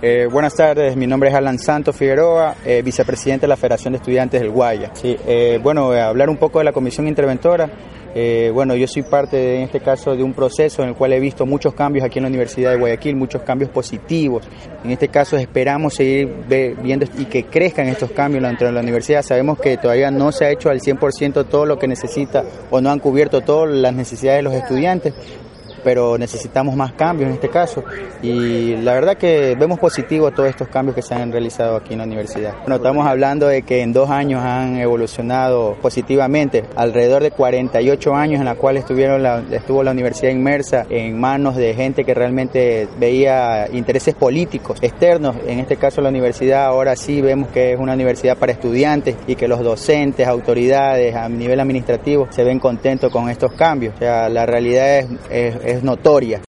Eh, buenas tardes, mi nombre es Alan Santos Figueroa, eh, vicepresidente de la Federación de Estudiantes del Guaya. Sí, eh, bueno, hablar un poco de la comisión interventora. Eh, bueno, yo soy parte, en este caso, de un proceso en el cual he visto muchos cambios aquí en la Universidad de Guayaquil, muchos cambios positivos. En este caso, esperamos seguir viendo y que crezcan estos cambios dentro de la universidad. Sabemos que todavía no se ha hecho al 100% todo lo que necesita o no han cubierto todas las necesidades de los estudiantes, pero necesitamos más cambios en este caso. Y la verdad que vemos positivo todos estos cambios que se han realizado aquí en la universidad. Bueno, estamos hablando de que en dos años han evolucionado positivamente, alrededor de 48 años en la cual estuvieron la, estuvo la universidad inmersa en manos de gente que realmente veía intereses políticos externos. En este caso la universidad ahora sí vemos que es una universidad para estudiantes y que los docentes, autoridades a nivel administrativo se ven contentos con estos cambios. O sea, la realidad es, es es notoria.